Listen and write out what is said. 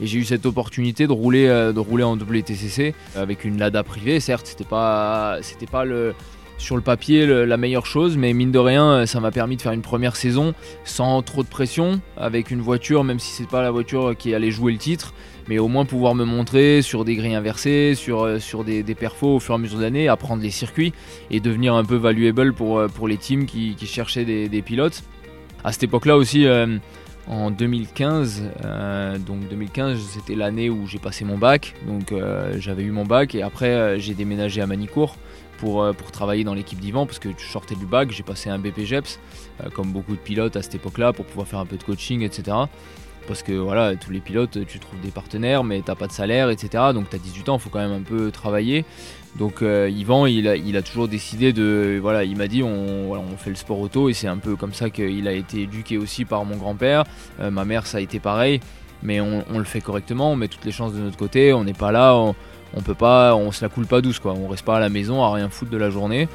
Et j'ai eu cette opportunité de rouler, de rouler en WTCC avec une Lada privée. Certes, c'était pas, pas sur le papier la meilleure chose, mais mine de rien, ça m'a permis de faire une première saison sans trop de pression, avec une voiture, même si c'est pas la voiture qui allait jouer le titre, mais au moins pouvoir me montrer sur des grilles inversées, sur, euh, sur des, perfos au fur et à mesure de apprendre les circuits et devenir un peu valuable pour, euh, pour les teams qui, cherchaient des, pilotes. À cette époque-là aussi, euh, en 2015, donc 2015 c'était l'année où j'ai passé mon bac, donc j'avais eu mon bac et après j'ai déménagé à Manicourt pour, pour travailler dans l'équipe d'Ivan parce que je sortais du bac, j'ai passé un BPGEPS comme beaucoup de pilotes à cette époque-là pour pouvoir faire un peu de coaching, etc parce que voilà, tous les pilotes, tu trouves des partenaires, mais t'as pas de salaire, etc. Donc tu as 18 ans, il faut quand même un peu travailler. Donc euh, Yvan, il a, toujours décidé de, voilà, il m'a dit, on, on, fait le sport auto, et c'est un peu comme ça qu'il a été éduqué aussi par mon grand-père. Euh, ma mère, ça a été pareil, mais on, le fait correctement, on met toutes les chances de notre côté, on n'est pas là, on, on, peut pas, on se la coule pas douce, quoi. On reste pas à la maison à rien foutre de la journée.